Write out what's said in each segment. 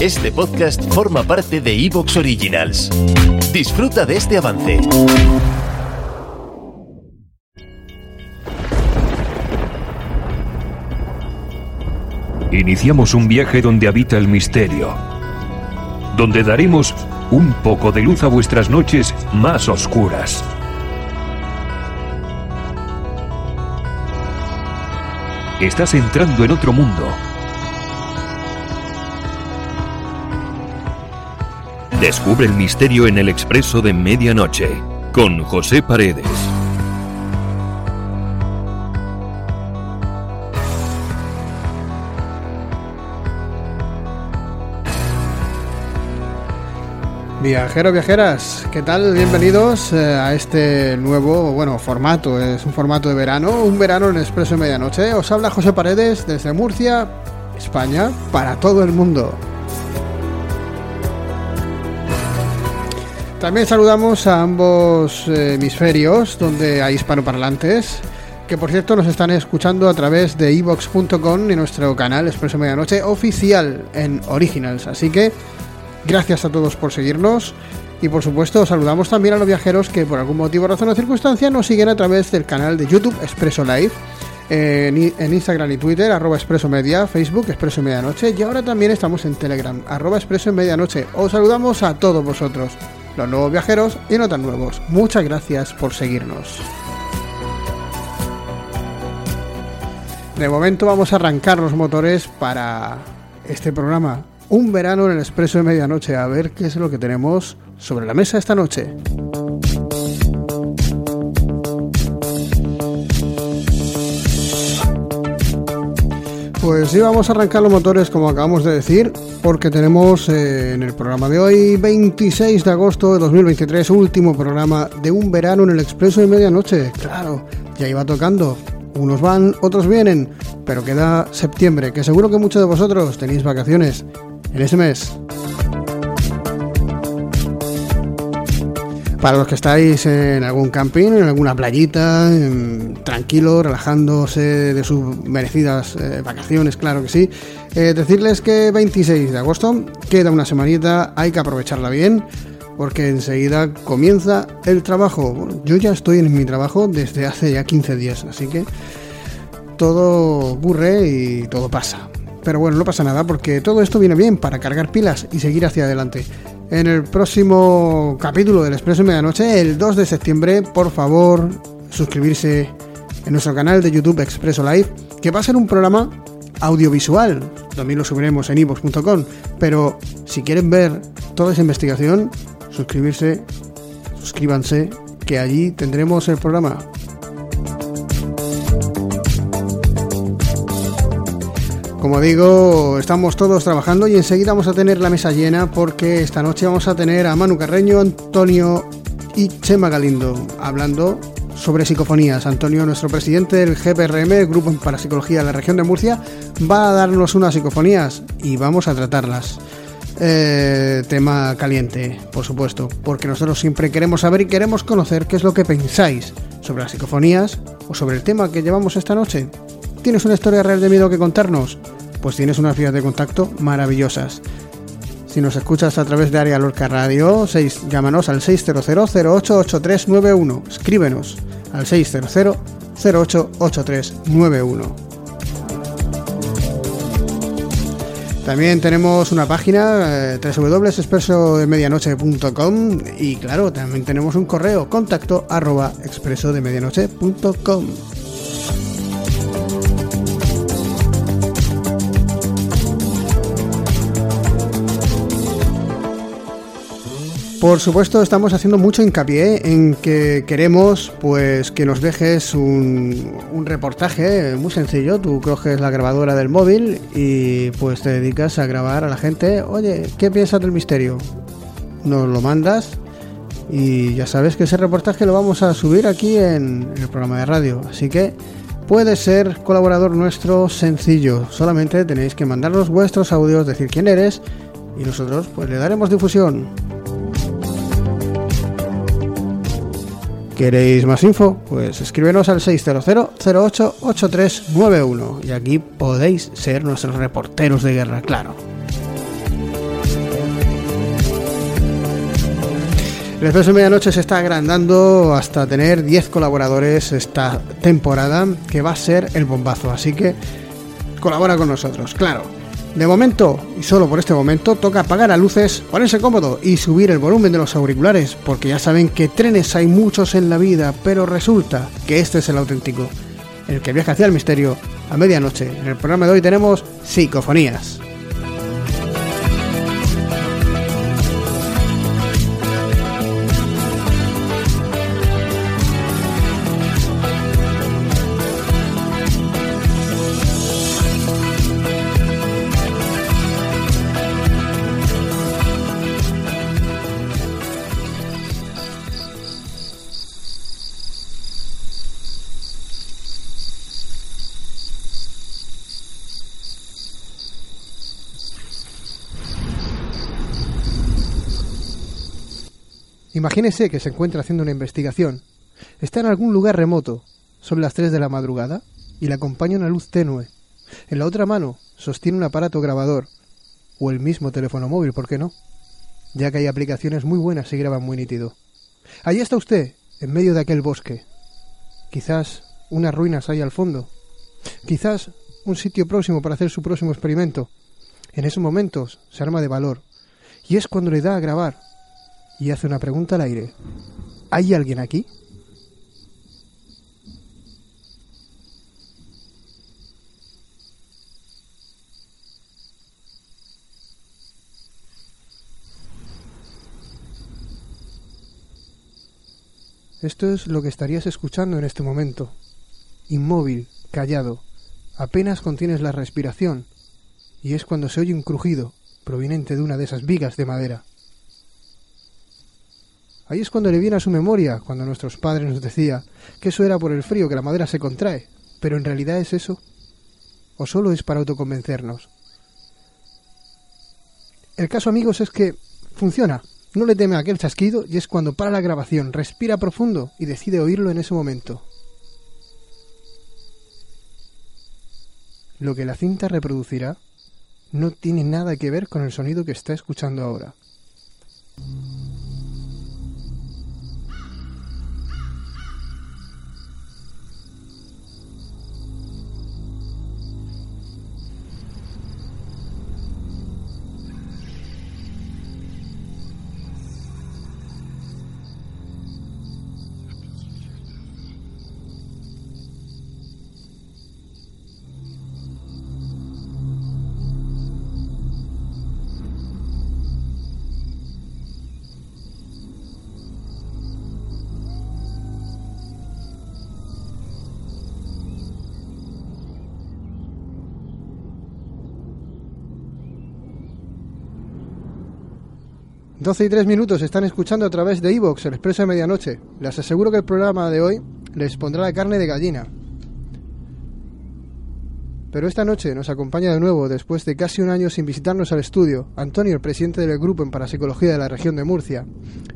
Este podcast forma parte de Evox Originals. Disfruta de este avance. Iniciamos un viaje donde habita el misterio, donde daremos un poco de luz a vuestras noches más oscuras. Estás entrando en otro mundo. Descubre el misterio en el expreso de medianoche con José Paredes. Viajeros, viajeras, ¿qué tal? Bienvenidos eh, a este nuevo, bueno, formato, es un formato de verano, un verano en Expreso de Medianoche. Os habla José Paredes desde Murcia, España, para todo el mundo. También saludamos a ambos eh, hemisferios, donde hay hispanoparlantes, que por cierto nos están escuchando a través de evox.com y nuestro canal Expreso Medianoche oficial en Originals. Así que Gracias a todos por seguirnos. Y por supuesto, saludamos también a los viajeros que por algún motivo, razón o circunstancia nos siguen a través del canal de YouTube Expreso Live. En, Instagram y Twitter, arroba Expreso Media, Facebook Expreso Medianoche y ahora también estamos en Telegram, arroba Expreso Medianoche. Os saludamos a todos vosotros, los nuevos viajeros y no tan nuevos. Muchas gracias por seguirnos. De momento vamos a arrancar los motores para este programa un verano en el expreso de medianoche. A ver qué es lo que tenemos sobre la mesa esta noche. Pues sí, vamos a arrancar los motores como acabamos de decir, porque tenemos eh, en el programa de hoy, 26 de agosto de 2023, último programa de un verano en el expreso de medianoche. Claro, ya iba tocando. Unos van, otros vienen, pero queda septiembre, que seguro que muchos de vosotros tenéis vacaciones en ese mes. Para los que estáis en algún camping, en alguna playita, tranquilo, relajándose de sus merecidas eh, vacaciones, claro que sí, eh, decirles que 26 de agosto queda una semanita, hay que aprovecharla bien, porque enseguida comienza el trabajo. yo ya estoy en mi trabajo desde hace ya 15 días, así que todo ocurre y todo pasa. Pero bueno, no pasa nada porque todo esto viene bien para cargar pilas y seguir hacia adelante. En el próximo capítulo del Expreso Medianoche, el 2 de septiembre, por favor, suscribirse en nuestro canal de YouTube Expreso Live, que va a ser un programa audiovisual. También lo subiremos en ivox.com. Pero si quieren ver toda esa investigación, suscribirse, suscríbanse, que allí tendremos el programa. Como digo, estamos todos trabajando y enseguida vamos a tener la mesa llena porque esta noche vamos a tener a Manu Carreño, Antonio y Chema Galindo hablando sobre psicofonías. Antonio, nuestro presidente del GPRM, Grupo para Psicología de la región de Murcia, va a darnos unas psicofonías y vamos a tratarlas. Eh, tema caliente, por supuesto, porque nosotros siempre queremos saber y queremos conocer qué es lo que pensáis sobre las psicofonías o sobre el tema que llevamos esta noche. ¿Tienes una historia real de miedo que contarnos? Pues tienes unas vías de contacto maravillosas. Si nos escuchas a través de Área Lorca Radio, 6, llámanos al 600-088391. Escríbenos al 600-088391. También tenemos una página eh, www.expresodemedianoche.com y claro, también tenemos un correo contacto arroba expresodemedianoche.com. Por supuesto, estamos haciendo mucho hincapié en que queremos pues que nos dejes un, un, reportaje muy sencillo. Tú coges la grabadora del móvil y pues te dedicas a grabar a la gente. Oye, ¿qué piensas del misterio? Nos lo mandas y ya sabes que ese reportaje lo vamos a subir aquí en el programa de radio. Así que puede ser colaborador nuestro sencillo. Solamente tenéis que mandarnos vuestros audios, decir quién eres y nosotros pues le daremos difusión. ¿Queréis más info? Pues escríbenos al 600-088391 y aquí podéis ser nuestros reporteros de guerra, claro. El Expreso de Medianoche se está agrandando hasta tener 10 colaboradores esta temporada, que va a ser el bombazo, así que colabora con nosotros, claro. De momento, y solo por este momento, toca apagar las luces, ponerse cómodo y subir el volumen de los auriculares, porque ya saben que trenes hay muchos en la vida, pero resulta que este es el auténtico, el que viaja hacia el misterio a medianoche. En el programa de hoy tenemos psicofonías. Imagínese que se encuentra haciendo una investigación. Está en algún lugar remoto. Son las 3 de la madrugada y le acompaña una luz tenue. En la otra mano sostiene un aparato grabador o el mismo teléfono móvil, ¿por qué no? Ya que hay aplicaciones muy buenas y graban muy nítido. Allí está usted, en medio de aquel bosque. Quizás unas ruinas hay al fondo. Quizás un sitio próximo para hacer su próximo experimento. En esos momentos se arma de valor. Y es cuando le da a grabar y hace una pregunta al aire. ¿Hay alguien aquí? Esto es lo que estarías escuchando en este momento. Inmóvil, callado, apenas contienes la respiración, y es cuando se oye un crujido proveniente de una de esas vigas de madera. Ahí es cuando le viene a su memoria, cuando nuestros padres nos decía que eso era por el frío, que la madera se contrae. Pero en realidad es eso. ¿O solo es para autoconvencernos? El caso, amigos, es que funciona. No le teme a aquel chasquido y es cuando para la grabación, respira profundo y decide oírlo en ese momento. Lo que la cinta reproducirá no tiene nada que ver con el sonido que está escuchando ahora. 12 y 3 minutos están escuchando a través de Evox, el expreso de medianoche. Les aseguro que el programa de hoy les pondrá la carne de gallina. Pero esta noche nos acompaña de nuevo, después de casi un año sin visitarnos al estudio, Antonio, el presidente del grupo en parapsicología de la región de Murcia.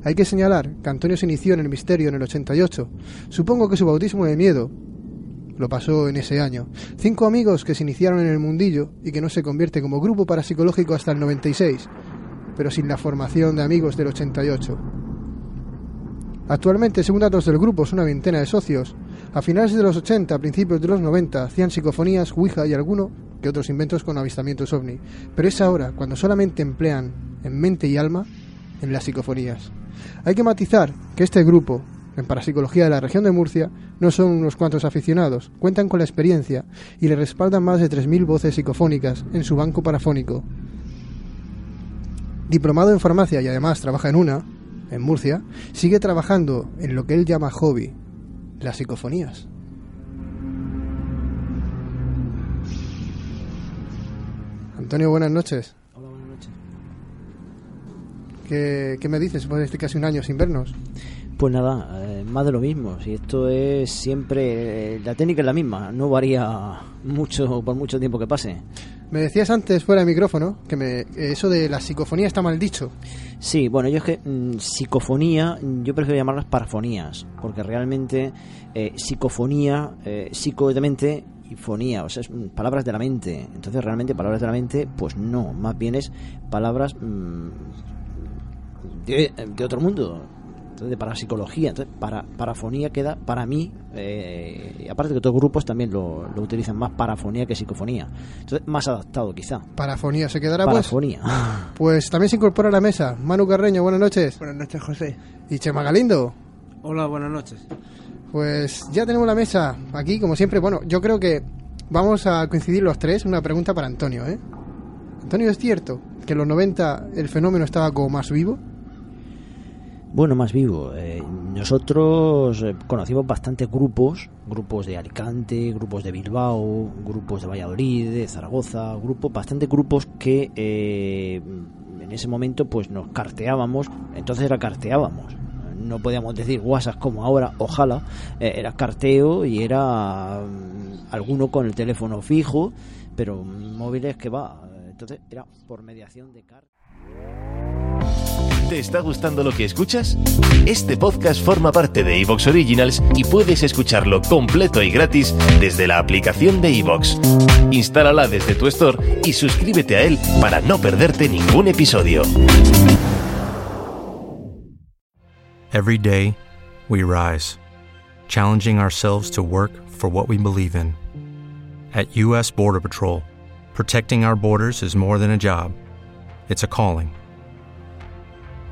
Hay que señalar que Antonio se inició en el misterio en el 88. Supongo que su bautismo de miedo lo pasó en ese año. Cinco amigos que se iniciaron en el mundillo y que no se convierte como grupo parapsicológico hasta el 96 pero sin la formación de amigos del 88. Actualmente, según datos del grupo, son una veintena de socios. A finales de los 80, a principios de los 90, hacían psicofonías, Ouija y alguno que otros inventos con avistamientos ovni. Pero es ahora cuando solamente emplean en mente y alma en las psicofonías. Hay que matizar que este grupo, en parapsicología de la región de Murcia, no son unos cuantos aficionados, cuentan con la experiencia y le respaldan más de 3.000 voces psicofónicas en su banco parafónico diplomado en farmacia y además trabaja en una, en Murcia, sigue trabajando en lo que él llama hobby, las psicofonías. Antonio, buenas noches. Hola, buenas noches. ¿Qué, qué me dices después de este casi un año sin vernos? Pues nada, eh, más de lo mismo. Si esto es siempre. eh, la técnica es la misma, no varía mucho por mucho tiempo que pase. Me decías antes fuera de micrófono que me, eso de la psicofonía está mal dicho. Sí, bueno, yo es que mm, psicofonía, yo prefiero llamarlas parafonías, porque realmente eh, psicofonía, eh, psico de mente y fonía, o sea, es mm, palabras de la mente. Entonces, realmente, palabras de la mente, pues no, más bien es palabras mm, de, de otro mundo. Entonces, de parapsicología. Entonces, para, parafonía queda, para mí, eh, y aparte que otros grupos también lo, lo utilizan más parafonía que psicofonía. Entonces, más adaptado quizá. Parafonía se quedará pues. Parafonía. Pues también se incorpora a la mesa Manu Carreño, buenas noches. Buenas noches, José. Y Chema Galindo. Hola, buenas noches. Pues ya tenemos la mesa aquí, como siempre. Bueno, yo creo que vamos a coincidir los tres. Una pregunta para Antonio, ¿eh? Antonio, ¿es cierto que en los 90 el fenómeno estaba como más vivo? Bueno, más vivo. Eh, nosotros eh, conocimos bastantes grupos, grupos de Alicante, grupos de Bilbao, grupos de Valladolid, de Zaragoza, grupos, bastantes grupos que eh, en ese momento pues nos carteábamos, entonces era carteábamos. No podíamos decir WhatsApp como ahora, ojalá, eh, era carteo y era mm, alguno con el teléfono fijo, pero móviles que va. Entonces era por mediación de carta. ¿Te está gustando lo que escuchas? Este podcast forma parte de Evox Originals y puedes escucharlo completo y gratis desde la aplicación de Evox. Instálala desde tu store y suscríbete a él para no perderte ningún episodio. Every day, we rise, challenging ourselves to work for what we believe in. At U.S. Border Patrol, protecting our borders is more than a job, it's a calling.